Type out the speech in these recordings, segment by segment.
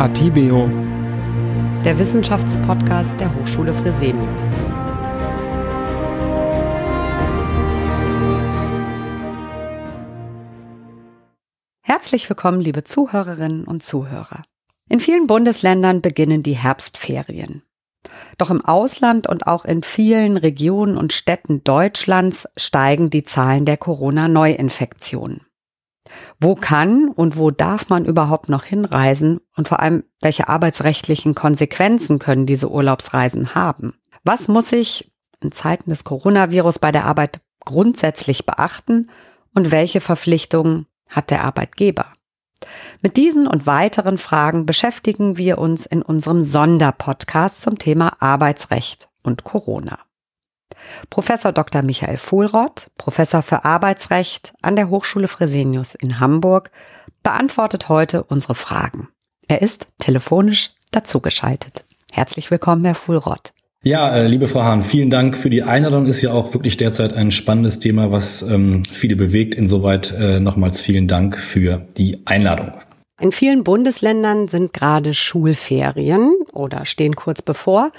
Atibeo, der Wissenschaftspodcast der Hochschule Fresenius. Herzlich willkommen, liebe Zuhörerinnen und Zuhörer. In vielen Bundesländern beginnen die Herbstferien. Doch im Ausland und auch in vielen Regionen und Städten Deutschlands steigen die Zahlen der Corona-Neuinfektionen. Wo kann und wo darf man überhaupt noch hinreisen und vor allem, welche arbeitsrechtlichen Konsequenzen können diese Urlaubsreisen haben? Was muss ich in Zeiten des Coronavirus bei der Arbeit grundsätzlich beachten und welche Verpflichtungen hat der Arbeitgeber? Mit diesen und weiteren Fragen beschäftigen wir uns in unserem Sonderpodcast zum Thema Arbeitsrecht und Corona. Professor Dr. Michael Fuhlrott, Professor für Arbeitsrecht an der Hochschule Fresenius in Hamburg, beantwortet heute unsere Fragen. Er ist telefonisch dazugeschaltet. Herzlich willkommen, Herr Fuhlrott. Ja, äh, liebe Frau Hahn, vielen Dank für die Einladung. Ist ja auch wirklich derzeit ein spannendes Thema, was ähm, viele bewegt. Insoweit äh, nochmals vielen Dank für die Einladung. In vielen Bundesländern sind gerade Schulferien oder stehen kurz bevor.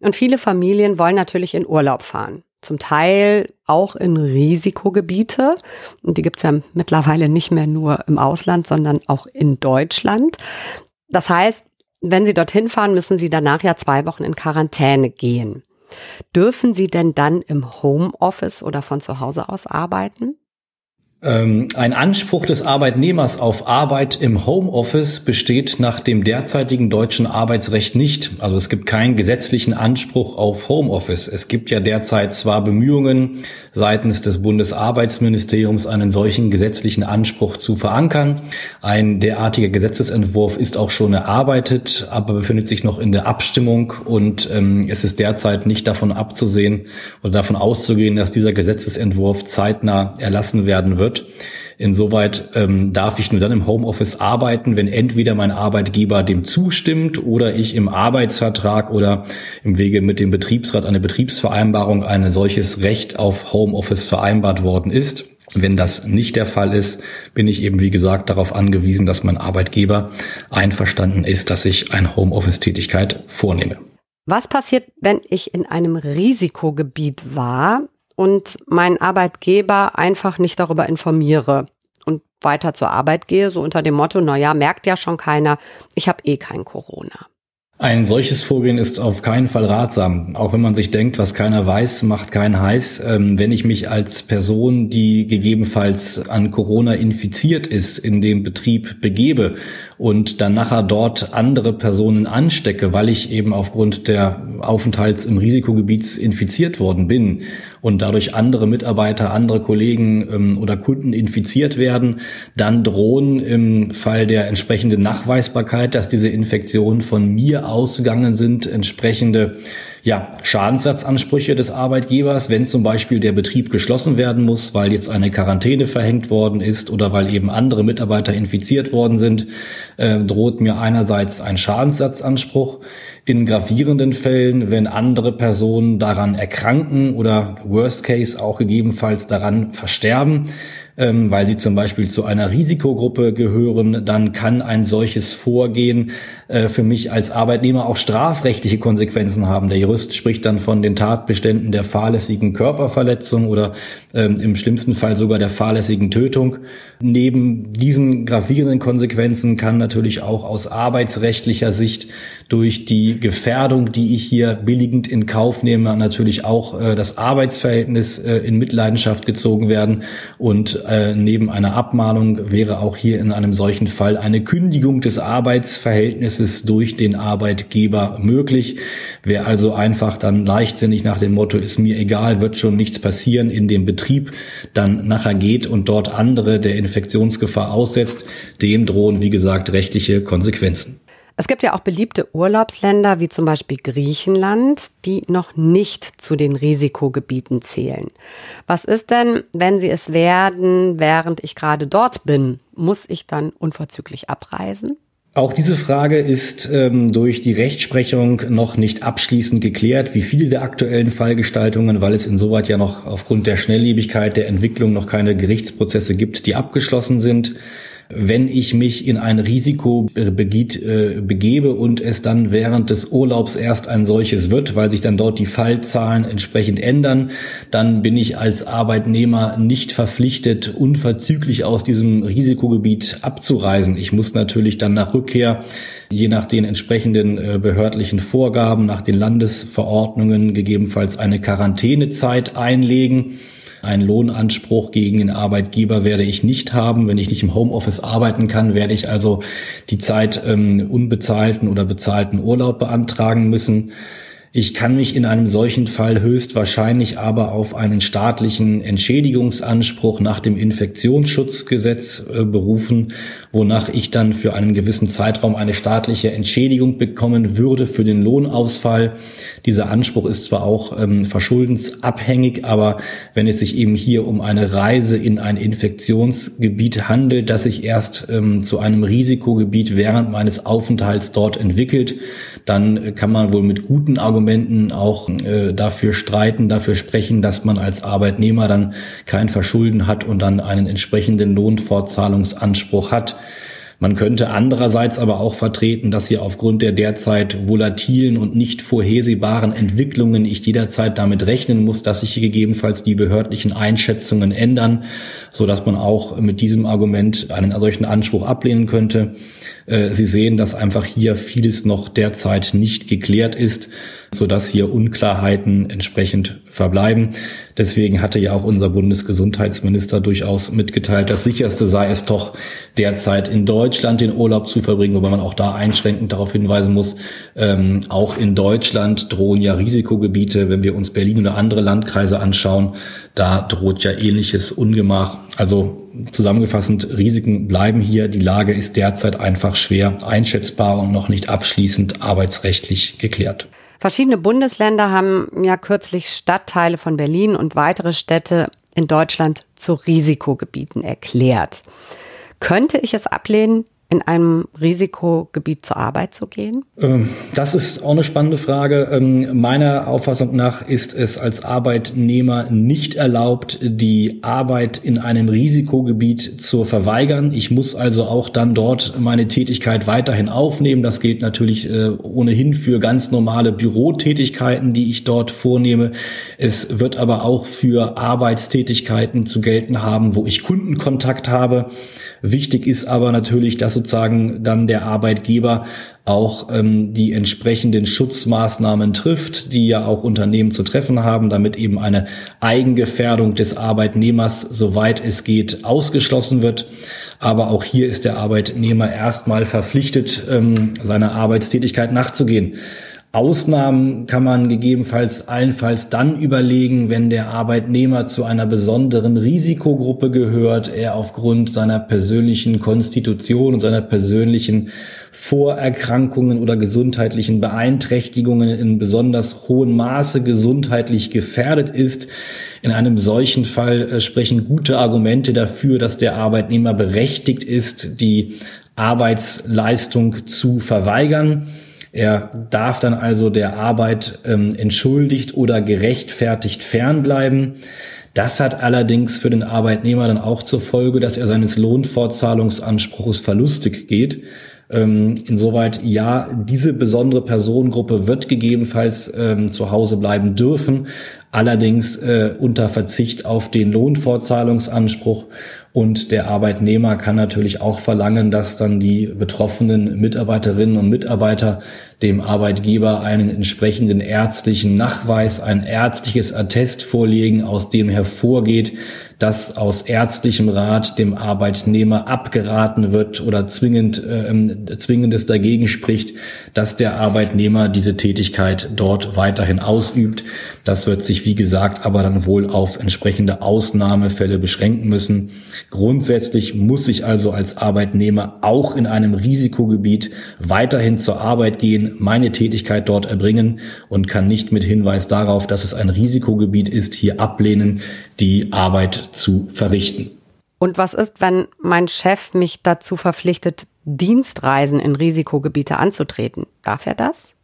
Und viele Familien wollen natürlich in Urlaub fahren. Zum Teil auch in Risikogebiete. Und die gibt's ja mittlerweile nicht mehr nur im Ausland, sondern auch in Deutschland. Das heißt, wenn Sie dorthin fahren, müssen Sie danach ja zwei Wochen in Quarantäne gehen. Dürfen Sie denn dann im Homeoffice oder von zu Hause aus arbeiten? Ähm, ein Anspruch des Arbeitnehmers auf Arbeit im Homeoffice besteht nach dem derzeitigen deutschen Arbeitsrecht nicht. Also es gibt keinen gesetzlichen Anspruch auf Homeoffice. Es gibt ja derzeit zwar Bemühungen seitens des Bundesarbeitsministeriums, einen solchen gesetzlichen Anspruch zu verankern. Ein derartiger Gesetzesentwurf ist auch schon erarbeitet, aber befindet sich noch in der Abstimmung und ähm, es ist derzeit nicht davon abzusehen oder davon auszugehen, dass dieser Gesetzesentwurf zeitnah erlassen werden wird wird. Insoweit ähm, darf ich nur dann im Homeoffice arbeiten, wenn entweder mein Arbeitgeber dem zustimmt oder ich im Arbeitsvertrag oder im Wege mit dem Betriebsrat eine Betriebsvereinbarung ein solches Recht auf Homeoffice vereinbart worden ist. Wenn das nicht der Fall ist, bin ich eben, wie gesagt, darauf angewiesen, dass mein Arbeitgeber einverstanden ist, dass ich eine Homeoffice-Tätigkeit vornehme. Was passiert, wenn ich in einem Risikogebiet war? Und meinen Arbeitgeber einfach nicht darüber informiere und weiter zur Arbeit gehe, so unter dem Motto, na ja, merkt ja schon keiner, ich habe eh kein Corona. Ein solches Vorgehen ist auf keinen Fall ratsam. Auch wenn man sich denkt, was keiner weiß, macht keinen heiß. Ähm, wenn ich mich als Person, die gegebenenfalls an Corona infiziert ist, in dem Betrieb begebe und dann nachher dort andere Personen anstecke, weil ich eben aufgrund der Aufenthalts im Risikogebiet infiziert worden bin und dadurch andere Mitarbeiter, andere Kollegen ähm, oder Kunden infiziert werden, dann drohen im Fall der entsprechenden Nachweisbarkeit, dass diese Infektionen von mir ausgegangen sind, entsprechende ja, Schadensersatzansprüche des Arbeitgebers, wenn zum Beispiel der Betrieb geschlossen werden muss, weil jetzt eine Quarantäne verhängt worden ist oder weil eben andere Mitarbeiter infiziert worden sind, äh, droht mir einerseits ein Schadensersatzanspruch. In gravierenden Fällen, wenn andere Personen daran erkranken oder worst case auch gegebenenfalls daran versterben, ähm, weil sie zum Beispiel zu einer Risikogruppe gehören, dann kann ein solches Vorgehen äh, für mich als Arbeitnehmer auch strafrechtliche Konsequenzen haben. Der Jurist spricht dann von den Tatbeständen der fahrlässigen Körperverletzung oder ähm, im schlimmsten Fall sogar der fahrlässigen Tötung. Neben diesen gravierenden Konsequenzen kann natürlich auch aus arbeitsrechtlicher Sicht durch die Gefährdung, die ich hier billigend in Kauf nehme, natürlich auch äh, das Arbeitsverhältnis äh, in Mitleidenschaft gezogen werden. Und äh, neben einer Abmahnung wäre auch hier in einem solchen Fall eine Kündigung des Arbeitsverhältnisses durch den Arbeitgeber möglich. Wer also einfach dann leichtsinnig nach dem Motto, ist mir egal, wird schon nichts passieren, in dem Betrieb dann nachher geht und dort andere der Infektionsgefahr aussetzt, dem drohen, wie gesagt, rechtliche Konsequenzen. Es gibt ja auch beliebte Urlaubsländer wie zum Beispiel Griechenland, die noch nicht zu den Risikogebieten zählen. Was ist denn, wenn sie es werden, während ich gerade dort bin? Muss ich dann unverzüglich abreisen? Auch diese Frage ist ähm, durch die Rechtsprechung noch nicht abschließend geklärt, wie viele der aktuellen Fallgestaltungen, weil es insoweit ja noch aufgrund der Schnelllebigkeit der Entwicklung noch keine Gerichtsprozesse gibt, die abgeschlossen sind. Wenn ich mich in ein Risikogebiet äh, begebe und es dann während des Urlaubs erst ein solches wird, weil sich dann dort die Fallzahlen entsprechend ändern, dann bin ich als Arbeitnehmer nicht verpflichtet, unverzüglich aus diesem Risikogebiet abzureisen. Ich muss natürlich dann nach Rückkehr je nach den entsprechenden äh, behördlichen Vorgaben, nach den Landesverordnungen gegebenenfalls eine Quarantänezeit einlegen. Einen Lohnanspruch gegen den Arbeitgeber werde ich nicht haben. Wenn ich nicht im Homeoffice arbeiten kann, werde ich also die Zeit ähm, unbezahlten oder bezahlten Urlaub beantragen müssen. Ich kann mich in einem solchen Fall höchstwahrscheinlich aber auf einen staatlichen Entschädigungsanspruch nach dem Infektionsschutzgesetz äh, berufen, wonach ich dann für einen gewissen Zeitraum eine staatliche Entschädigung bekommen würde für den Lohnausfall. Dieser Anspruch ist zwar auch ähm, verschuldensabhängig, aber wenn es sich eben hier um eine Reise in ein Infektionsgebiet handelt, das sich erst ähm, zu einem Risikogebiet während meines Aufenthalts dort entwickelt, dann kann man wohl mit guten Argumenten auch äh, dafür streiten, dafür sprechen, dass man als Arbeitnehmer dann kein Verschulden hat und dann einen entsprechenden Lohnfortzahlungsanspruch hat. Man könnte andererseits aber auch vertreten, dass hier aufgrund der derzeit volatilen und nicht vorhersehbaren Entwicklungen ich jederzeit damit rechnen muss, dass sich gegebenenfalls die behördlichen Einschätzungen ändern, so dass man auch mit diesem Argument einen solchen Anspruch ablehnen könnte. Äh, Sie sehen, dass einfach hier vieles noch derzeit nicht geklärt ist so dass hier Unklarheiten entsprechend verbleiben. Deswegen hatte ja auch unser Bundesgesundheitsminister durchaus mitgeteilt, das sicherste sei es doch derzeit in Deutschland den Urlaub zu verbringen, wobei man auch da einschränkend darauf hinweisen muss, ähm, auch in Deutschland drohen ja Risikogebiete, wenn wir uns Berlin oder andere Landkreise anschauen, da droht ja ähnliches Ungemach. Also zusammengefasst, Risiken bleiben hier. Die Lage ist derzeit einfach schwer einschätzbar und noch nicht abschließend arbeitsrechtlich geklärt. Verschiedene Bundesländer haben ja kürzlich Stadtteile von Berlin und weitere Städte in Deutschland zu Risikogebieten erklärt. Könnte ich es ablehnen, in einem Risikogebiet zur Arbeit zu gehen? Ähm, das ist auch eine spannende Frage. Ähm, meiner Auffassung nach ist es als Arbeitnehmer nicht erlaubt, die Arbeit in einem Risikogebiet zu verweigern. Ich muss also auch dann dort meine Tätigkeit weiterhin aufnehmen. Das gilt natürlich äh, ohnehin für ganz normale Bürotätigkeiten, die ich dort vornehme. Es wird aber auch für Arbeitstätigkeiten zu gelten haben, wo ich Kundenkontakt habe. Wichtig ist aber natürlich, dass sozusagen dann der Arbeitgeber auch ähm, die entsprechenden Schutzmaßnahmen trifft, die ja auch Unternehmen zu treffen haben, damit eben eine Eigengefährdung des Arbeitnehmers, soweit es geht, ausgeschlossen wird. Aber auch hier ist der Arbeitnehmer erstmal verpflichtet, ähm, seiner Arbeitstätigkeit nachzugehen. Ausnahmen kann man gegebenenfalls allenfalls dann überlegen, wenn der Arbeitnehmer zu einer besonderen Risikogruppe gehört, er aufgrund seiner persönlichen Konstitution und seiner persönlichen Vorerkrankungen oder gesundheitlichen Beeinträchtigungen in besonders hohem Maße gesundheitlich gefährdet ist. In einem solchen Fall äh, sprechen gute Argumente dafür, dass der Arbeitnehmer berechtigt ist, die Arbeitsleistung zu verweigern. Er darf dann also der Arbeit ähm, entschuldigt oder gerechtfertigt fernbleiben. Das hat allerdings für den Arbeitnehmer dann auch zur Folge, dass er seines Lohnfortzahlungsanspruchs verlustig geht. Ähm, insoweit ja, diese besondere Personengruppe wird gegebenenfalls ähm, zu Hause bleiben dürfen, allerdings äh, unter Verzicht auf den Lohnfortzahlungsanspruch. Und der Arbeitnehmer kann natürlich auch verlangen, dass dann die betroffenen Mitarbeiterinnen und Mitarbeiter dem Arbeitgeber einen entsprechenden ärztlichen Nachweis, ein ärztliches Attest vorlegen, aus dem hervorgeht, dass aus ärztlichem Rat dem Arbeitnehmer abgeraten wird oder zwingend, äh, zwingendes dagegen spricht, dass der Arbeitnehmer diese Tätigkeit dort weiterhin ausübt. Das wird sich, wie gesagt, aber dann wohl auf entsprechende Ausnahmefälle beschränken müssen. Grundsätzlich muss ich also als Arbeitnehmer auch in einem Risikogebiet weiterhin zur Arbeit gehen, meine Tätigkeit dort erbringen und kann nicht mit Hinweis darauf, dass es ein Risikogebiet ist, hier ablehnen, die Arbeit zu verrichten. Und was ist, wenn mein Chef mich dazu verpflichtet, Dienstreisen in Risikogebiete anzutreten? Darf er das?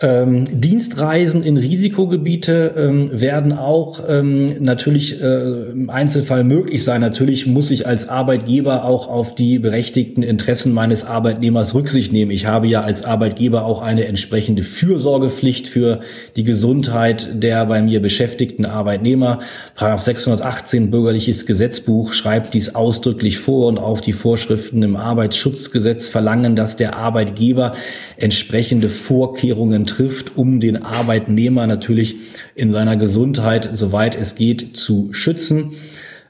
Ähm, Dienstreisen in Risikogebiete ähm, werden auch ähm, natürlich äh, im Einzelfall möglich sein. Natürlich muss ich als Arbeitgeber auch auf die berechtigten Interessen meines Arbeitnehmers Rücksicht nehmen. Ich habe ja als Arbeitgeber auch eine entsprechende Fürsorgepflicht für die Gesundheit der bei mir beschäftigten Arbeitnehmer. Paragraph 618 Bürgerliches Gesetzbuch schreibt dies ausdrücklich vor und auch die Vorschriften im Arbeitsschutzgesetz verlangen, dass der Arbeitgeber entsprechende Vorkehrungen trifft, um den Arbeitnehmer natürlich in seiner Gesundheit, soweit es geht, zu schützen.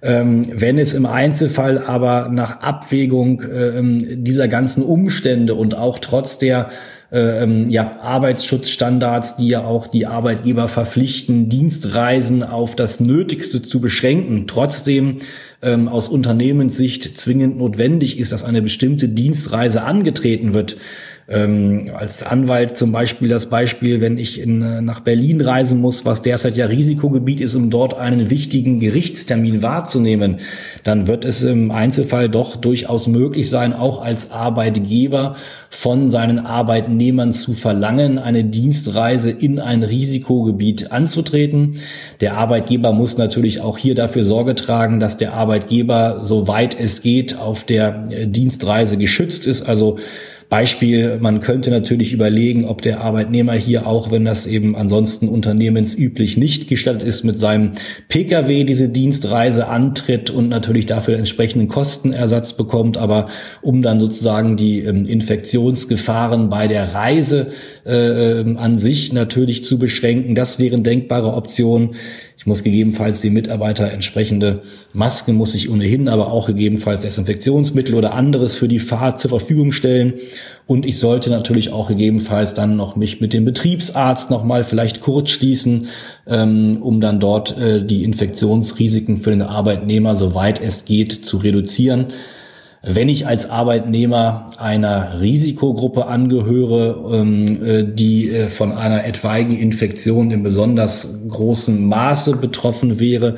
Ähm, wenn es im Einzelfall aber nach Abwägung ähm, dieser ganzen Umstände und auch trotz der ähm, ja, Arbeitsschutzstandards, die ja auch die Arbeitgeber verpflichten, Dienstreisen auf das Nötigste zu beschränken, trotzdem ähm, aus Unternehmenssicht zwingend notwendig ist, dass eine bestimmte Dienstreise angetreten wird, ähm, als Anwalt zum Beispiel das Beispiel, wenn ich in, äh, nach Berlin reisen muss, was derzeit ja Risikogebiet ist, um dort einen wichtigen Gerichtstermin wahrzunehmen, dann wird es im Einzelfall doch durchaus möglich sein, auch als Arbeitgeber von seinen Arbeitnehmern zu verlangen, eine Dienstreise in ein Risikogebiet anzutreten. Der Arbeitgeber muss natürlich auch hier dafür Sorge tragen, dass der Arbeitgeber, soweit es geht, auf der äh, Dienstreise geschützt ist. Also Beispiel, man könnte natürlich überlegen, ob der Arbeitnehmer hier auch, wenn das eben ansonsten unternehmensüblich nicht gestattet ist, mit seinem Pkw diese Dienstreise antritt und natürlich dafür entsprechenden Kostenersatz bekommt. Aber um dann sozusagen die ähm, Infektionsgefahren bei der Reise äh, ähm, an sich natürlich zu beschränken, das wären denkbare Optionen. Ich muss gegebenenfalls die Mitarbeiter entsprechende Masken, muss ich ohnehin, aber auch gegebenenfalls Desinfektionsmittel oder anderes für die Fahrt zur Verfügung stellen. Und ich sollte natürlich auch gegebenenfalls dann noch mich mit dem Betriebsarzt nochmal vielleicht kurz schließen, ähm, um dann dort äh, die Infektionsrisiken für den Arbeitnehmer, soweit es geht, zu reduzieren. Wenn ich als Arbeitnehmer einer Risikogruppe angehöre, ähm, äh, die äh, von einer etwaigen Infektion in besonders großem Maße betroffen wäre,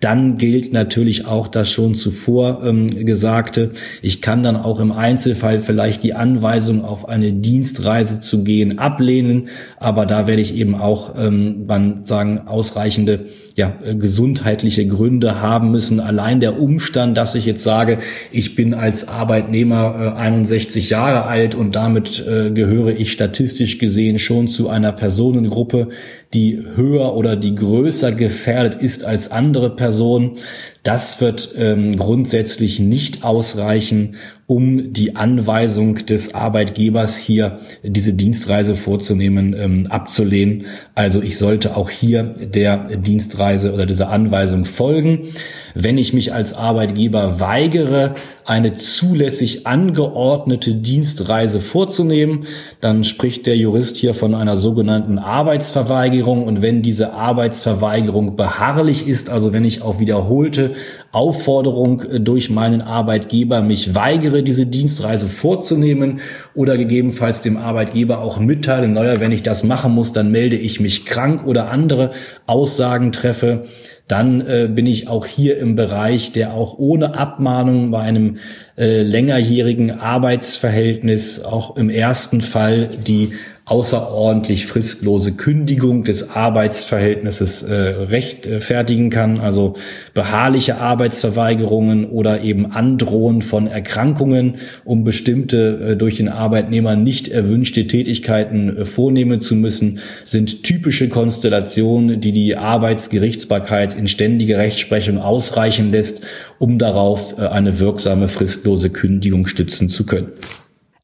dann gilt natürlich auch das schon zuvor ähm, Gesagte. Ich kann dann auch im Einzelfall vielleicht die Anweisung auf eine Dienstreise zu gehen ablehnen, aber da werde ich eben auch ähm, man sagen ausreichende ja, äh, gesundheitliche Gründe haben müssen. Allein der Umstand, dass ich jetzt sage, ich bin als Arbeitnehmer äh, 61 Jahre alt und damit äh, gehöre ich statistisch gesehen schon zu einer Personengruppe, die höher oder die größer gefährdet ist als andere Personen. Das wird ähm, grundsätzlich nicht ausreichen, um die Anweisung des Arbeitgebers hier diese Dienstreise vorzunehmen, ähm, abzulehnen. Also ich sollte auch hier der Dienstreise oder dieser Anweisung folgen. Wenn ich mich als Arbeitgeber weigere, eine zulässig angeordnete Dienstreise vorzunehmen, dann spricht der Jurist hier von einer sogenannten Arbeitsverweigerung. Und wenn diese Arbeitsverweigerung beharrlich ist, also wenn ich auf wiederholte Aufforderung durch meinen Arbeitgeber mich weigere, diese Dienstreise vorzunehmen oder gegebenenfalls dem Arbeitgeber auch mitteile, naja, wenn ich das machen muss, dann melde ich mich krank oder andere Aussagen treffe, dann äh, bin ich auch hier im Bereich, der auch ohne Abmahnung bei einem äh, längerjährigen Arbeitsverhältnis auch im ersten Fall die außerordentlich fristlose Kündigung des Arbeitsverhältnisses äh, rechtfertigen kann, also beharrliche Arbeitsverweigerungen oder eben Androhen von Erkrankungen, um bestimmte äh, durch den Arbeitnehmer nicht erwünschte Tätigkeiten äh, vornehmen zu müssen, sind typische Konstellationen, die die Arbeitsgerichtsbarkeit in ständige Rechtsprechung ausreichen lässt, um darauf äh, eine wirksame fristlose Kündigung stützen zu können.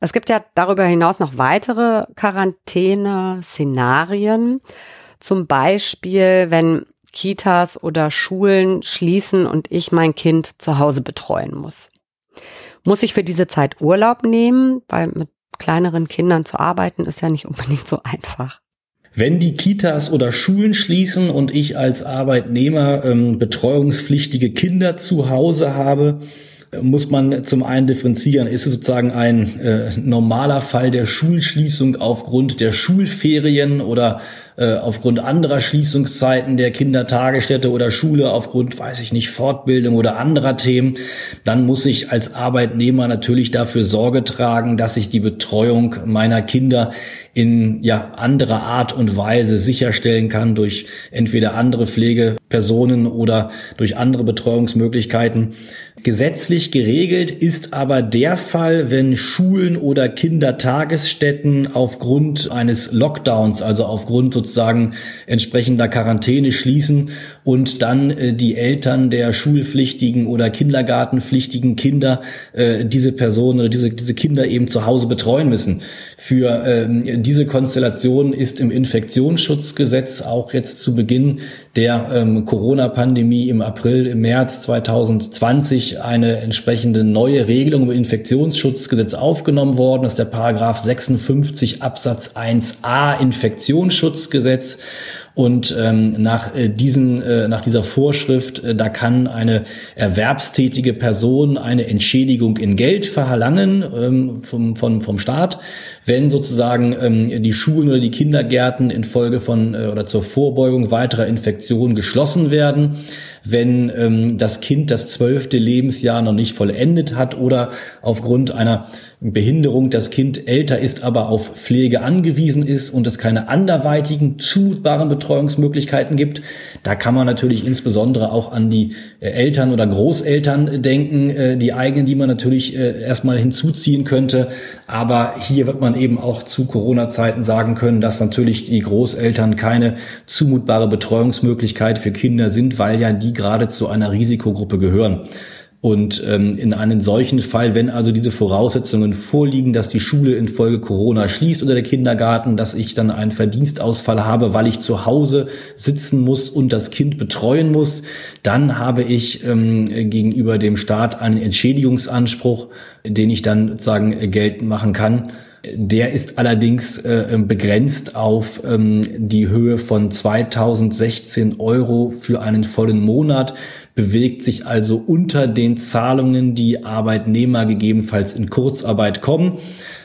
Es gibt ja darüber hinaus noch weitere Quarantäne-Szenarien. Zum Beispiel, wenn Kitas oder Schulen schließen und ich mein Kind zu Hause betreuen muss. Muss ich für diese Zeit Urlaub nehmen? Weil mit kleineren Kindern zu arbeiten ist ja nicht unbedingt so einfach. Wenn die Kitas oder Schulen schließen und ich als Arbeitnehmer ähm, betreuungspflichtige Kinder zu Hause habe, muss man zum einen differenzieren. Ist es sozusagen ein äh, normaler Fall der Schulschließung aufgrund der Schulferien oder äh, aufgrund anderer Schließungszeiten der Kindertagesstätte oder Schule, aufgrund, weiß ich nicht, Fortbildung oder anderer Themen, dann muss ich als Arbeitnehmer natürlich dafür Sorge tragen, dass ich die Betreuung meiner Kinder in ja anderer Art und Weise sicherstellen kann durch entweder andere Pflegepersonen oder durch andere Betreuungsmöglichkeiten. Gesetzlich geregelt ist aber der Fall, wenn Schulen oder Kindertagesstätten aufgrund eines Lockdowns, also aufgrund sozusagen entsprechender Quarantäne schließen und dann äh, die Eltern der schulpflichtigen oder kindergartenpflichtigen Kinder äh, diese Personen oder diese, diese Kinder eben zu Hause betreuen müssen. Für ähm, diese Konstellation ist im Infektionsschutzgesetz auch jetzt zu Beginn der ähm, Corona-Pandemie im April, im März 2020 eine entsprechende neue Regelung im Infektionsschutzgesetz aufgenommen worden. Das ist der Paragraph 56 Absatz 1a Infektionsschutzgesetz. Und ähm, nach äh, diesen, äh, nach dieser Vorschrift, äh, da kann eine erwerbstätige Person eine Entschädigung in Geld verlangen ähm, vom, vom, vom Staat, wenn sozusagen ähm, die Schulen oder die Kindergärten infolge von äh, oder zur Vorbeugung weiterer Infektionen geschlossen werden wenn ähm, das Kind das zwölfte Lebensjahr noch nicht vollendet hat oder aufgrund einer Behinderung das Kind älter ist, aber auf Pflege angewiesen ist und es keine anderweitigen zumutbaren Betreuungsmöglichkeiten gibt. Da kann man natürlich insbesondere auch an die äh, Eltern oder Großeltern denken, äh, die eigenen, die man natürlich äh, erstmal hinzuziehen könnte. Aber hier wird man eben auch zu Corona-Zeiten sagen können, dass natürlich die Großeltern keine zumutbare Betreuungsmöglichkeit für Kinder sind, weil ja die gerade zu einer Risikogruppe gehören. Und ähm, in einem solchen Fall, wenn also diese Voraussetzungen vorliegen, dass die Schule infolge Corona schließt oder der Kindergarten, dass ich dann einen Verdienstausfall habe, weil ich zu Hause sitzen muss und das Kind betreuen muss, dann habe ich ähm, gegenüber dem Staat einen Entschädigungsanspruch, den ich dann sozusagen geltend machen kann. Der ist allerdings äh, begrenzt auf ähm, die Höhe von 2016 Euro für einen vollen Monat bewegt sich also unter den Zahlungen, die Arbeitnehmer gegebenenfalls in Kurzarbeit kommen.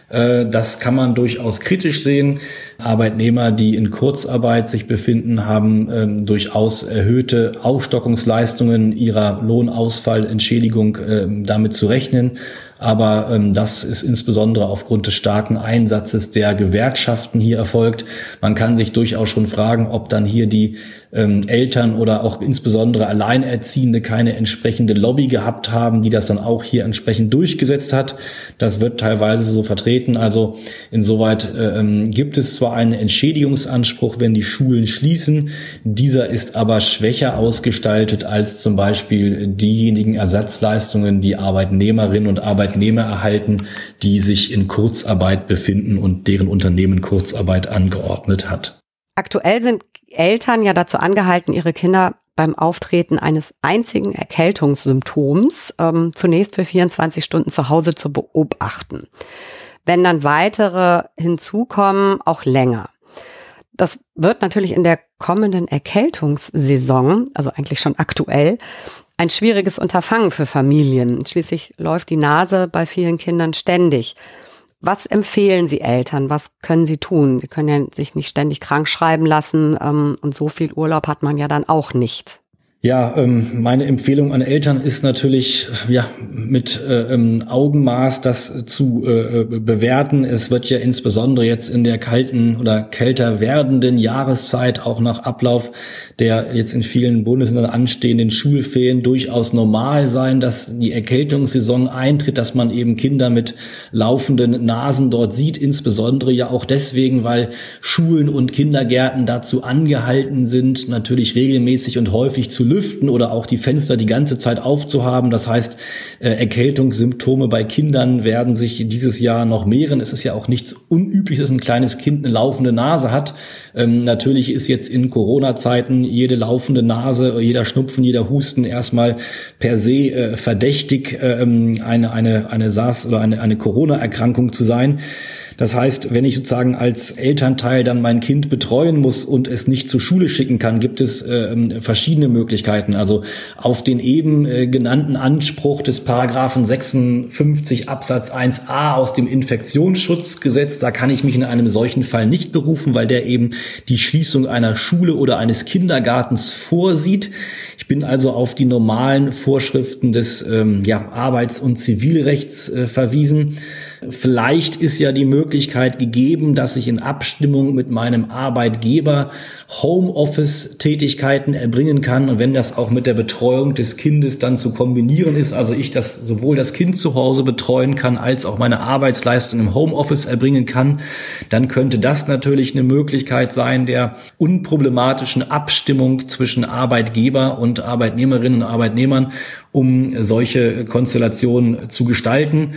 Äh, das kann man durchaus kritisch sehen. Arbeitnehmer, die in Kurzarbeit sich befinden, haben ähm, durchaus erhöhte Aufstockungsleistungen ihrer Lohnausfallentschädigung äh, damit zu rechnen. Aber ähm, das ist insbesondere aufgrund des starken Einsatzes der Gewerkschaften hier erfolgt. Man kann sich durchaus schon fragen, ob dann hier die ähm, Eltern oder auch insbesondere Alleinerziehende keine entsprechende Lobby gehabt haben, die das dann auch hier entsprechend durchgesetzt hat. Das wird teilweise so vertreten. Also insoweit äh, ähm, gibt es zwar einen Entschädigungsanspruch, wenn die Schulen schließen. Dieser ist aber schwächer ausgestaltet als zum Beispiel diejenigen Ersatzleistungen, die Arbeitnehmerinnen und Arbeitnehmer erhalten, die sich in Kurzarbeit befinden und deren Unternehmen Kurzarbeit angeordnet hat. Aktuell sind Eltern ja dazu angehalten, ihre Kinder beim Auftreten eines einzigen Erkältungssymptoms ähm, zunächst für 24 Stunden zu Hause zu beobachten. Wenn dann weitere hinzukommen, auch länger. Das wird natürlich in der kommenden Erkältungssaison, also eigentlich schon aktuell, ein schwieriges Unterfangen für Familien. Schließlich läuft die Nase bei vielen Kindern ständig. Was empfehlen Sie Eltern? Was können Sie tun? Sie können ja sich nicht ständig krank schreiben lassen ähm, und so viel Urlaub hat man ja dann auch nicht. Ja, ähm, meine Empfehlung an Eltern ist natürlich, ja, mit äh, ähm, Augenmaß das zu äh, bewerten. Es wird ja insbesondere jetzt in der kalten oder kälter werdenden Jahreszeit auch nach Ablauf der jetzt in vielen Bundesländern anstehenden Schulferien durchaus normal sein, dass die Erkältungssaison eintritt, dass man eben Kinder mit laufenden Nasen dort sieht, insbesondere ja auch deswegen, weil Schulen und Kindergärten dazu angehalten sind, natürlich regelmäßig und häufig zu lüften oder auch die Fenster die ganze Zeit aufzuhaben. Das heißt, äh, Erkältungssymptome bei Kindern werden sich dieses Jahr noch mehren. Es ist ja auch nichts Unübliches, dass ein kleines Kind eine laufende Nase hat. Ähm, natürlich ist jetzt in Corona-Zeiten jede laufende Nase, jeder Schnupfen, jeder Husten erstmal per se äh, verdächtig, äh, eine, eine, eine SARS oder eine, eine Corona-Erkrankung zu sein. Das heißt, wenn ich sozusagen als Elternteil dann mein Kind betreuen muss und es nicht zur Schule schicken kann, gibt es äh, verschiedene Möglichkeiten. Also auf den eben äh, genannten Anspruch des Paragraphen 56 Absatz 1a aus dem Infektionsschutzgesetz, da kann ich mich in einem solchen Fall nicht berufen, weil der eben die Schließung einer Schule oder eines Kindergartens vorsieht. Ich bin also auf die normalen Vorschriften des ähm, ja, Arbeits- und Zivilrechts äh, verwiesen. Vielleicht ist ja die Möglichkeit gegeben, dass ich in Abstimmung mit meinem Arbeitgeber Homeoffice-Tätigkeiten erbringen kann. Und wenn das auch mit der Betreuung des Kindes dann zu kombinieren ist, also ich das sowohl das Kind zu Hause betreuen kann, als auch meine Arbeitsleistung im Homeoffice erbringen kann, dann könnte das natürlich eine Möglichkeit sein der unproblematischen Abstimmung zwischen Arbeitgeber und Arbeitnehmerinnen und Arbeitnehmern, um solche Konstellationen zu gestalten.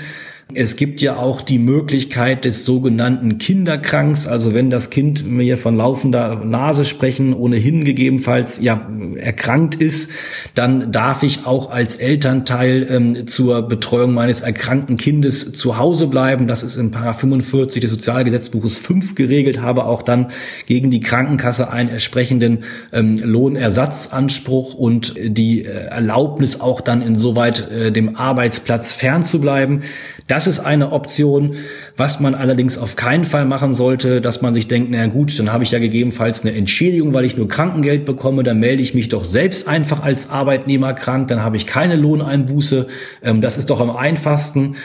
Es gibt ja auch die Möglichkeit des sogenannten Kinderkranks, also wenn das Kind mir von laufender Nase sprechen ohnehin gegebenenfalls ja erkrankt ist, dann darf ich auch als Elternteil ähm, zur Betreuung meines erkrankten Kindes zu Hause bleiben. Das ist in Paragraph 45 des Sozialgesetzbuches 5 geregelt, habe auch dann gegen die Krankenkasse einen entsprechenden ähm, Lohnersatzanspruch und die äh, Erlaubnis auch dann insoweit äh, dem Arbeitsplatz fernzubleiben. Das ist eine Option. Was man allerdings auf keinen Fall machen sollte, dass man sich denkt, na gut, dann habe ich ja gegebenenfalls eine Entschädigung, weil ich nur Krankengeld bekomme, dann melde ich mich doch selbst einfach als Arbeitnehmer krank, dann habe ich keine Lohneinbuße. Ähm, das ist doch am einfachsten.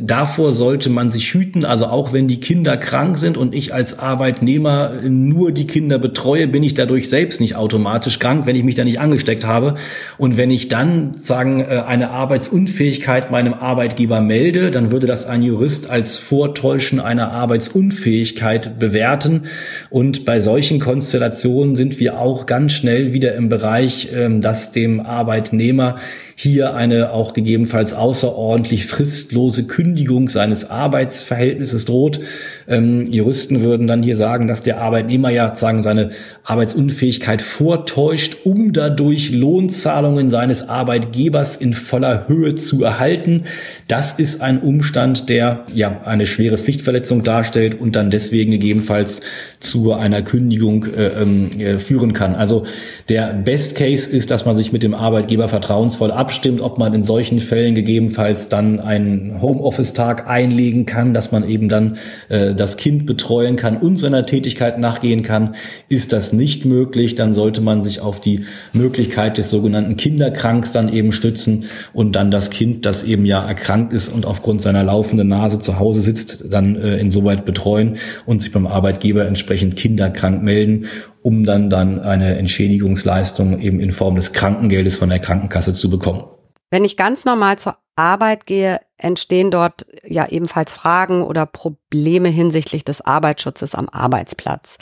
Davor sollte man sich hüten. Also auch wenn die Kinder krank sind und ich als Arbeitnehmer nur die Kinder betreue, bin ich dadurch selbst nicht automatisch krank, wenn ich mich da nicht angesteckt habe. Und wenn ich dann sagen äh, eine Arbeitsunfähigkeit meinem Arbeitgeber melde, dann würde das ein Jurist als Vortäuschen einer Arbeitsunfähigkeit bewerten. Und bei solchen Konstellationen sind wir auch ganz schnell wieder im Bereich, ähm, dass dem Arbeitnehmer hier eine auch gegebenenfalls außerordentlich fristlose Kündigung seines Arbeitsverhältnisses droht. Ähm, Juristen würden dann hier sagen, dass der Arbeitnehmer ja sagen seine Arbeitsunfähigkeit vortäuscht, um dadurch Lohnzahlungen seines Arbeitgebers in voller Höhe zu erhalten. Das ist ein Umstand, der ja eine schwere Pflichtverletzung darstellt und dann deswegen gegebenenfalls zu einer Kündigung äh, ähm, äh, führen kann. Also der Best Case ist, dass man sich mit dem Arbeitgeber vertrauensvoll abstimmt, ob man in solchen Fällen gegebenenfalls dann einen Homeoffice-Tag einlegen kann, dass man eben dann äh, das Kind betreuen kann und seiner Tätigkeit nachgehen kann. Ist das nicht möglich, dann sollte man sich auf die Möglichkeit des sogenannten Kinderkranks dann eben stützen und dann das Kind, das eben ja erkrankt ist und aufgrund seiner laufenden Nase zu Hause sitzt, dann äh, insoweit betreuen und sich beim Arbeitgeber entsprechend kinderkrank melden um dann dann eine Entschädigungsleistung eben in Form des Krankengeldes von der Krankenkasse zu bekommen. Wenn ich ganz normal zur Arbeit gehe, entstehen dort ja ebenfalls Fragen oder Probleme hinsichtlich des Arbeitsschutzes am Arbeitsplatz.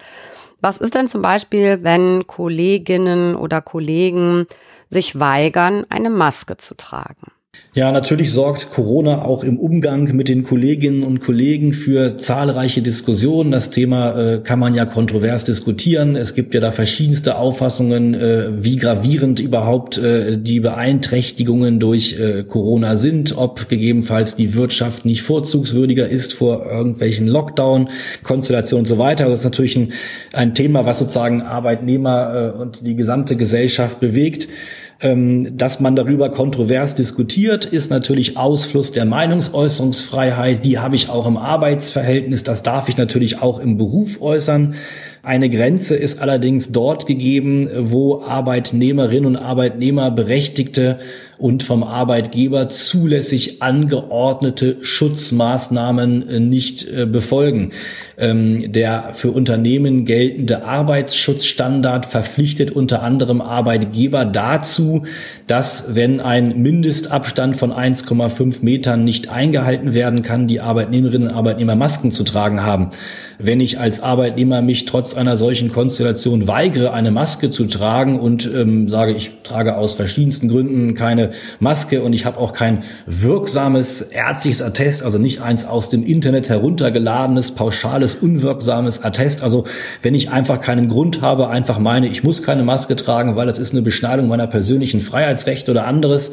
Was ist denn zum Beispiel, wenn Kolleginnen oder Kollegen sich weigern, eine Maske zu tragen? Ja, natürlich sorgt Corona auch im Umgang mit den Kolleginnen und Kollegen für zahlreiche Diskussionen. Das Thema äh, kann man ja kontrovers diskutieren. Es gibt ja da verschiedenste Auffassungen, äh, wie gravierend überhaupt äh, die Beeinträchtigungen durch äh, Corona sind, ob gegebenenfalls die Wirtschaft nicht vorzugswürdiger ist vor irgendwelchen Lockdown-Konstellationen und so weiter. Das ist natürlich ein, ein Thema, was sozusagen Arbeitnehmer äh, und die gesamte Gesellschaft bewegt. Ähm, dass man darüber kontrovers diskutiert, ist natürlich Ausfluss der Meinungsäußerungsfreiheit. Die habe ich auch im Arbeitsverhältnis. Das darf ich natürlich auch im Beruf äußern. Eine Grenze ist allerdings dort gegeben, wo Arbeitnehmerinnen und Arbeitnehmer berechtigte und vom Arbeitgeber zulässig angeordnete Schutzmaßnahmen äh, nicht äh, befolgen. Ähm, der für Unternehmen geltende Arbeitsschutzstandard verpflichtet unter anderem Arbeitgeber dazu, dass wenn ein Mindestabstand von 1,5 Metern nicht eingehalten werden kann, die Arbeitnehmerinnen und Arbeitnehmer Masken zu tragen haben. Wenn ich als Arbeitnehmer mich trotz trotz einer solchen Konstellation weigere, eine Maske zu tragen und ähm, sage, ich trage aus verschiedensten Gründen keine Maske und ich habe auch kein wirksames ärztliches Attest, also nicht eins aus dem Internet heruntergeladenes, pauschales, unwirksames Attest. Also wenn ich einfach keinen Grund habe, einfach meine, ich muss keine Maske tragen, weil das ist eine Beschneidung meiner persönlichen Freiheitsrechte oder anderes,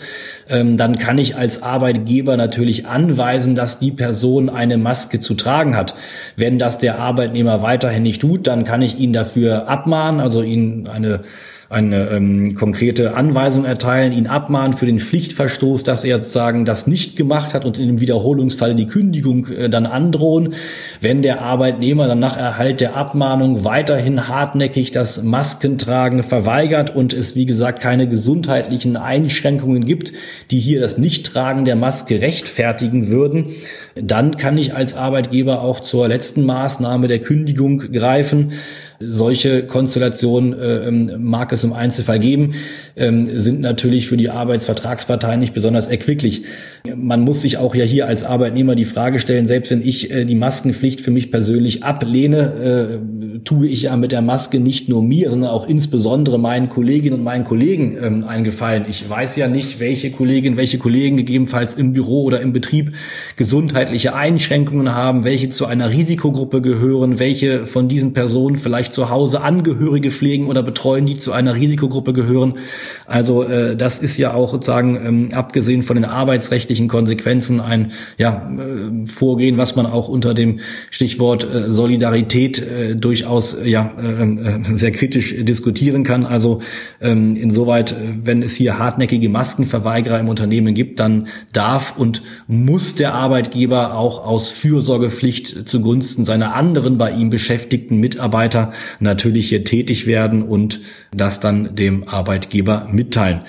ähm, dann kann ich als Arbeitgeber natürlich anweisen, dass die Person eine Maske zu tragen hat. Wenn das der Arbeitnehmer weiterhin nicht tut, dann kann ich ihn dafür abmahnen, also ihn eine eine ähm, konkrete Anweisung erteilen, ihn abmahnen für den Pflichtverstoß, dass er sozusagen das nicht gemacht hat und in dem Wiederholungsfall die Kündigung äh, dann androhen. Wenn der Arbeitnehmer dann nach Erhalt der Abmahnung weiterhin hartnäckig das Maskentragen verweigert und es, wie gesagt, keine gesundheitlichen Einschränkungen gibt, die hier das Nichttragen der Maske rechtfertigen würden, dann kann ich als Arbeitgeber auch zur letzten Maßnahme der Kündigung greifen. Solche Konstellationen äh, ähm, mag es im Einzelfall geben, ähm, sind natürlich für die Arbeitsvertragsparteien nicht besonders erquicklich. Man muss sich auch ja hier als Arbeitnehmer die Frage stellen, selbst wenn ich äh, die Maskenpflicht für mich persönlich ablehne, äh, tue ich ja mit der Maske nicht nur mir, sondern auch insbesondere meinen Kolleginnen und meinen Kollegen ähm, einen Gefallen. Ich weiß ja nicht, welche Kolleginnen, welche Kollegen gegebenenfalls im Büro oder im Betrieb gesundheitliche Einschränkungen haben, welche zu einer Risikogruppe gehören, welche von diesen Personen vielleicht zu Hause Angehörige pflegen oder betreuen, die zu einer Risikogruppe gehören. Also äh, das ist ja auch sozusagen ähm, abgesehen von den arbeitsrechtlichen Konsequenzen ein ja, äh, Vorgehen, was man auch unter dem Stichwort äh, Solidarität äh, durchaus äh, ja ähm, äh, sehr kritisch diskutieren kann. Also ähm, insoweit, äh, wenn es hier hartnäckige Maskenverweigerer im Unternehmen gibt, dann darf und muss der Arbeitgeber auch aus Fürsorgepflicht zugunsten seiner anderen bei ihm beschäftigten Mitarbeiter natürlich hier tätig werden und das dann dem Arbeitgeber mitteilen.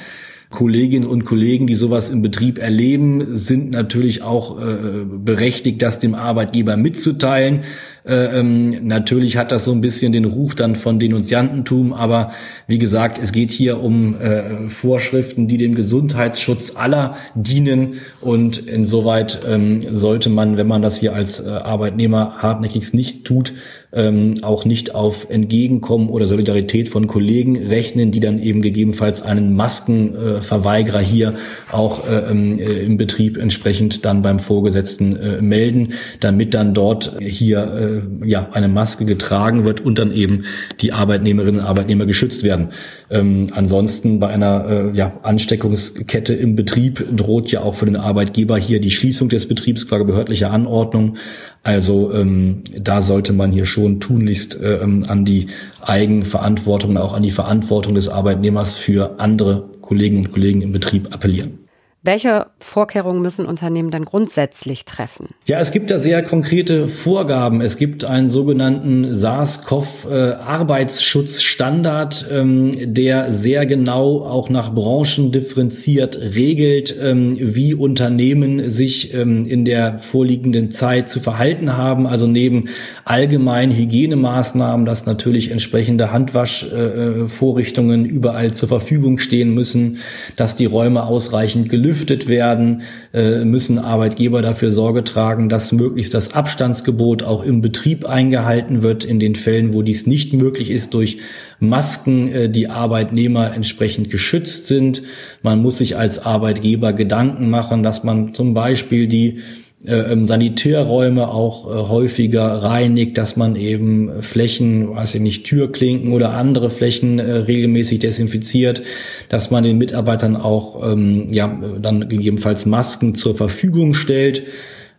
Kolleginnen und Kollegen, die sowas im Betrieb erleben, sind natürlich auch äh, berechtigt, das dem Arbeitgeber mitzuteilen. Äh, ähm, natürlich hat das so ein bisschen den Ruch dann von Denunziantentum, aber wie gesagt, es geht hier um äh, Vorschriften, die dem Gesundheitsschutz aller dienen und insoweit ähm, sollte man, wenn man das hier als äh, Arbeitnehmer hartnäckig nicht tut, ähm, auch nicht auf Entgegenkommen oder Solidarität von Kollegen rechnen, die dann eben gegebenenfalls einen Maskenverweigerer hier auch äh, ähm, äh, im Betrieb entsprechend dann beim Vorgesetzten äh, melden, damit dann dort hier äh, ja eine Maske getragen wird und dann eben die Arbeitnehmerinnen und Arbeitnehmer geschützt werden. Ähm, ansonsten bei einer äh, ja, Ansteckungskette im Betrieb droht ja auch für den Arbeitgeber hier die Schließung des Betriebs qua behördlicher Anordnung. Also ähm, da sollte man hier schon tunlichst äh, ähm, an die Eigenverantwortung, auch an die Verantwortung des Arbeitnehmers für andere Kolleginnen und Kollegen im Betrieb appellieren. Welche Vorkehrungen müssen Unternehmen dann grundsätzlich treffen? Ja, es gibt da sehr konkrete Vorgaben. Es gibt einen sogenannten SARS-CoV-Arbeitsschutzstandard, ähm, der sehr genau auch nach Branchen differenziert regelt, ähm, wie Unternehmen sich ähm, in der vorliegenden Zeit zu verhalten haben. Also neben allgemeinen Hygienemaßnahmen, dass natürlich entsprechende Handwaschvorrichtungen überall zur Verfügung stehen müssen, dass die Räume ausreichend gelüftet gelüftet werden, äh, müssen Arbeitgeber dafür Sorge tragen, dass möglichst das Abstandsgebot auch im Betrieb eingehalten wird. In den Fällen, wo dies nicht möglich ist, durch Masken, äh, die Arbeitnehmer entsprechend geschützt sind. Man muss sich als Arbeitgeber Gedanken machen, dass man zum Beispiel die ähm, Sanitärräume auch äh, häufiger reinigt, dass man eben Flächen, weiß ich nicht, Türklinken oder andere Flächen äh, regelmäßig desinfiziert, dass man den Mitarbeitern auch ähm, ja dann gegebenenfalls Masken zur Verfügung stellt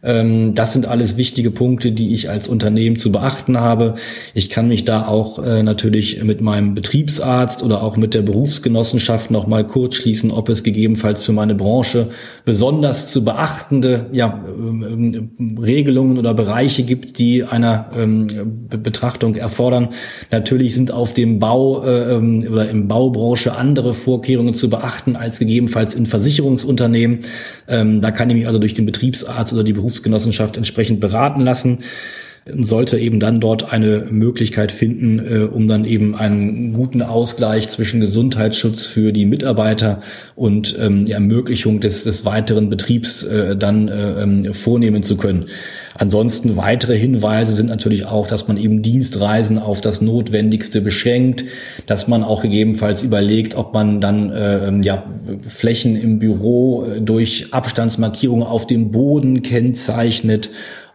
das sind alles wichtige Punkte, die ich als Unternehmen zu beachten habe. Ich kann mich da auch äh, natürlich mit meinem Betriebsarzt oder auch mit der Berufsgenossenschaft noch mal kurz schließen, ob es gegebenenfalls für meine Branche besonders zu beachtende ja, ähm, Regelungen oder Bereiche gibt, die einer ähm, Betrachtung erfordern. Natürlich sind auf dem Bau äh, ähm, oder im Baubranche andere Vorkehrungen zu beachten als gegebenenfalls in Versicherungsunternehmen. Ähm, da kann ich mich also durch den Betriebsarzt oder die Berufs Berufsgenossenschaft entsprechend beraten lassen. Sollte eben dann dort eine Möglichkeit finden, äh, um dann eben einen guten Ausgleich zwischen Gesundheitsschutz für die Mitarbeiter und ähm, die Ermöglichung des, des weiteren Betriebs äh, dann äh, ähm, vornehmen zu können. Ansonsten weitere Hinweise sind natürlich auch, dass man eben Dienstreisen auf das Notwendigste beschränkt, dass man auch gegebenenfalls überlegt, ob man dann äh, ähm, ja, Flächen im Büro äh, durch Abstandsmarkierungen auf dem Boden kennzeichnet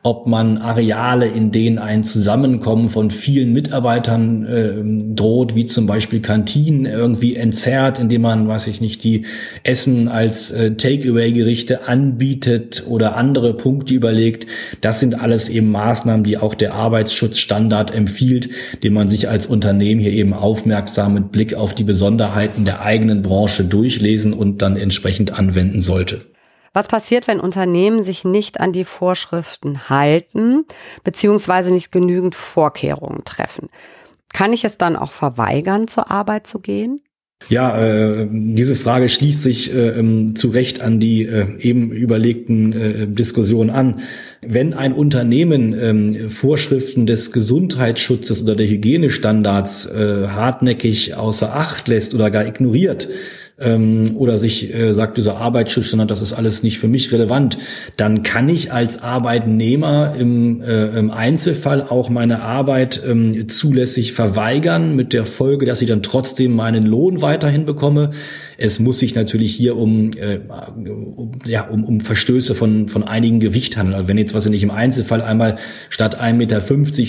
ob man Areale, in denen ein Zusammenkommen von vielen Mitarbeitern äh, droht, wie zum Beispiel Kantinen, irgendwie entzerrt, indem man, weiß ich nicht, die Essen als äh, Takeaway-Gerichte anbietet oder andere Punkte überlegt. Das sind alles eben Maßnahmen, die auch der Arbeitsschutzstandard empfiehlt, den man sich als Unternehmen hier eben aufmerksam mit Blick auf die Besonderheiten der eigenen Branche durchlesen und dann entsprechend anwenden sollte. Was passiert, wenn Unternehmen sich nicht an die Vorschriften halten, beziehungsweise nicht genügend Vorkehrungen treffen? Kann ich es dann auch verweigern, zur Arbeit zu gehen? Ja, äh, diese Frage schließt sich äh, ähm, zu Recht an die äh, eben überlegten äh, Diskussionen an. Wenn ein Unternehmen ähm, Vorschriften des Gesundheitsschutzes oder der Hygienestandards äh, hartnäckig außer Acht lässt oder gar ignoriert, ähm, oder sich äh, sagt, dieser Arbeitsschutzstandard, das ist alles nicht für mich relevant, dann kann ich als Arbeitnehmer im, äh, im Einzelfall auch meine Arbeit ähm, zulässig verweigern, mit der Folge, dass ich dann trotzdem meinen Lohn weiterhin bekomme. Es muss sich natürlich hier um, äh, um, ja, um, um Verstöße von, von einigen Gewicht handeln. Also wenn jetzt, was ich nicht im Einzelfall einmal statt 1,50 Meter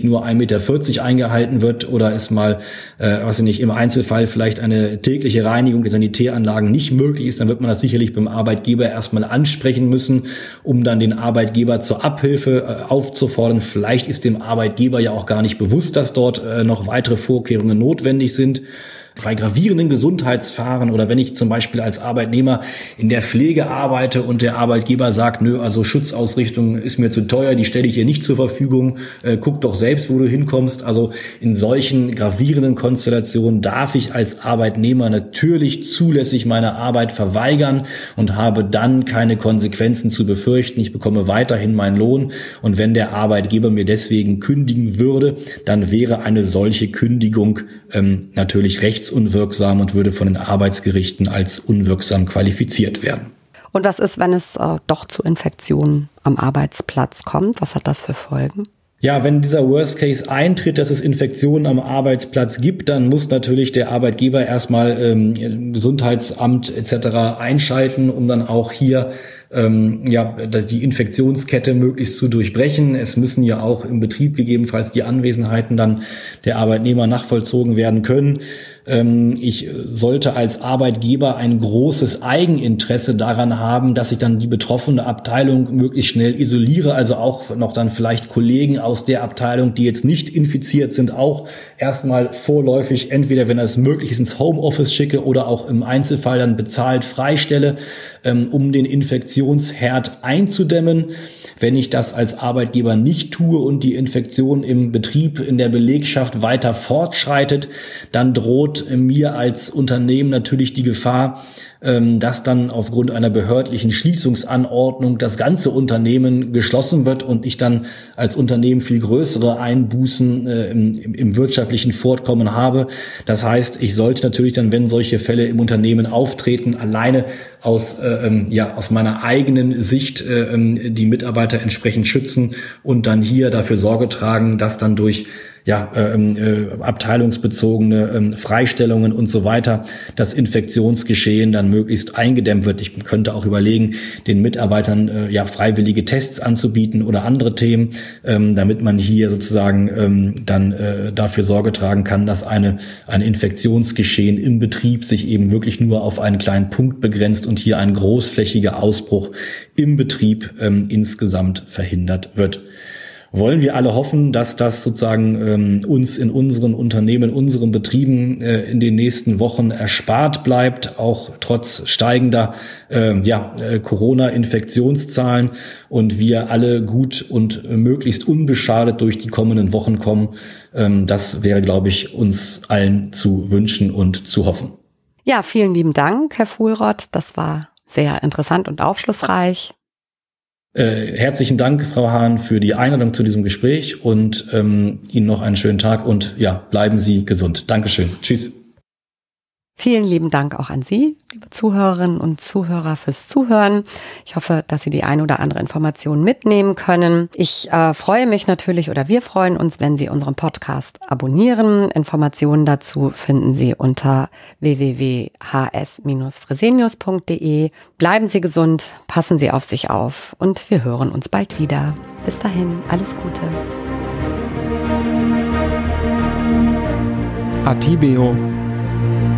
nur 1,40 Meter eingehalten wird oder ist mal, äh, was ich nicht, im Einzelfall vielleicht eine tägliche Reinigung der Sanitäranlagen nicht möglich ist, dann wird man das sicherlich beim Arbeitgeber erstmal ansprechen müssen, um dann den Arbeitgeber zur Abhilfe äh, aufzufordern. Vielleicht ist dem Arbeitgeber ja auch gar nicht bewusst, dass dort äh, noch weitere Vorkehrungen notwendig sind bei gravierenden Gesundheitsfahren oder wenn ich zum Beispiel als Arbeitnehmer in der Pflege arbeite und der Arbeitgeber sagt, nö, also Schutzausrichtung ist mir zu teuer, die stelle ich dir nicht zur Verfügung, äh, guck doch selbst, wo du hinkommst. Also in solchen gravierenden Konstellationen darf ich als Arbeitnehmer natürlich zulässig meine Arbeit verweigern und habe dann keine Konsequenzen zu befürchten. Ich bekomme weiterhin meinen Lohn und wenn der Arbeitgeber mir deswegen kündigen würde, dann wäre eine solche Kündigung ähm, natürlich rechtsunwirksam und würde von den Arbeitsgerichten als unwirksam qualifiziert werden. Und was ist, wenn es äh, doch zu Infektionen am Arbeitsplatz kommt? Was hat das für Folgen? Ja, wenn dieser Worst Case eintritt, dass es Infektionen am Arbeitsplatz gibt, dann muss natürlich der Arbeitgeber erstmal ähm, Gesundheitsamt etc. einschalten, um dann auch hier ähm, ja, die Infektionskette möglichst zu durchbrechen. Es müssen ja auch im Betrieb gegebenenfalls die Anwesenheiten dann der Arbeitnehmer nachvollzogen werden können. Ähm, ich sollte als Arbeitgeber ein großes Eigeninteresse daran haben, dass ich dann die betroffene Abteilung möglichst schnell isoliere, also auch noch dann vielleicht Kollegen aus der Abteilung, die jetzt nicht infiziert sind, auch erstmal vorläufig, entweder wenn das möglich ist, ins Homeoffice schicke oder auch im Einzelfall dann bezahlt freistelle, ähm, um den Infektionsherd einzudämmen. Wenn ich das als Arbeitgeber nicht tue und die Infektion im Betrieb, in der Belegschaft weiter fortschreitet, dann droht mir als Unternehmen natürlich die Gefahr, ähm, dass dann aufgrund einer behördlichen Schließungsanordnung das ganze Unternehmen geschlossen wird und ich dann als Unternehmen viel größere Einbußen äh, im, im wirtschaftlichen Fortkommen habe. Das heißt, ich sollte natürlich dann, wenn solche Fälle im Unternehmen auftreten, alleine aus, äh, ähm, ja, aus meiner eigenen Sicht äh, ähm, die Mitarbeiter entsprechend schützen und dann hier dafür Sorge tragen, dass dann durch ja, ähm, äh, abteilungsbezogene ähm, Freistellungen und so weiter, das Infektionsgeschehen dann möglichst eingedämmt wird. Ich könnte auch überlegen, den Mitarbeitern äh, ja freiwillige Tests anzubieten oder andere Themen, ähm, damit man hier sozusagen ähm, dann äh, dafür Sorge tragen kann, dass eine ein Infektionsgeschehen im Betrieb sich eben wirklich nur auf einen kleinen Punkt begrenzt und hier ein großflächiger Ausbruch im Betrieb ähm, insgesamt verhindert wird wollen wir alle hoffen, dass das sozusagen ähm, uns in unseren Unternehmen, unseren Betrieben äh, in den nächsten Wochen erspart bleibt, auch trotz steigender äh, ja, äh, Corona-Infektionszahlen und wir alle gut und möglichst unbeschadet durch die kommenden Wochen kommen. Ähm, das wäre, glaube ich, uns allen zu wünschen und zu hoffen. Ja, vielen lieben Dank, Herr Fuhlrott. Das war sehr interessant und aufschlussreich. Äh, herzlichen Dank, Frau Hahn, für die Einladung zu diesem Gespräch und ähm, Ihnen noch einen schönen Tag und ja, bleiben Sie gesund. Dankeschön. Tschüss. Vielen lieben Dank auch an Sie, liebe Zuhörerinnen und Zuhörer, fürs Zuhören. Ich hoffe, dass Sie die ein oder andere Information mitnehmen können. Ich äh, freue mich natürlich oder wir freuen uns, wenn Sie unseren Podcast abonnieren. Informationen dazu finden Sie unter www.hs-fresenius.de. Bleiben Sie gesund, passen Sie auf sich auf und wir hören uns bald wieder. Bis dahin, alles Gute. Atibeo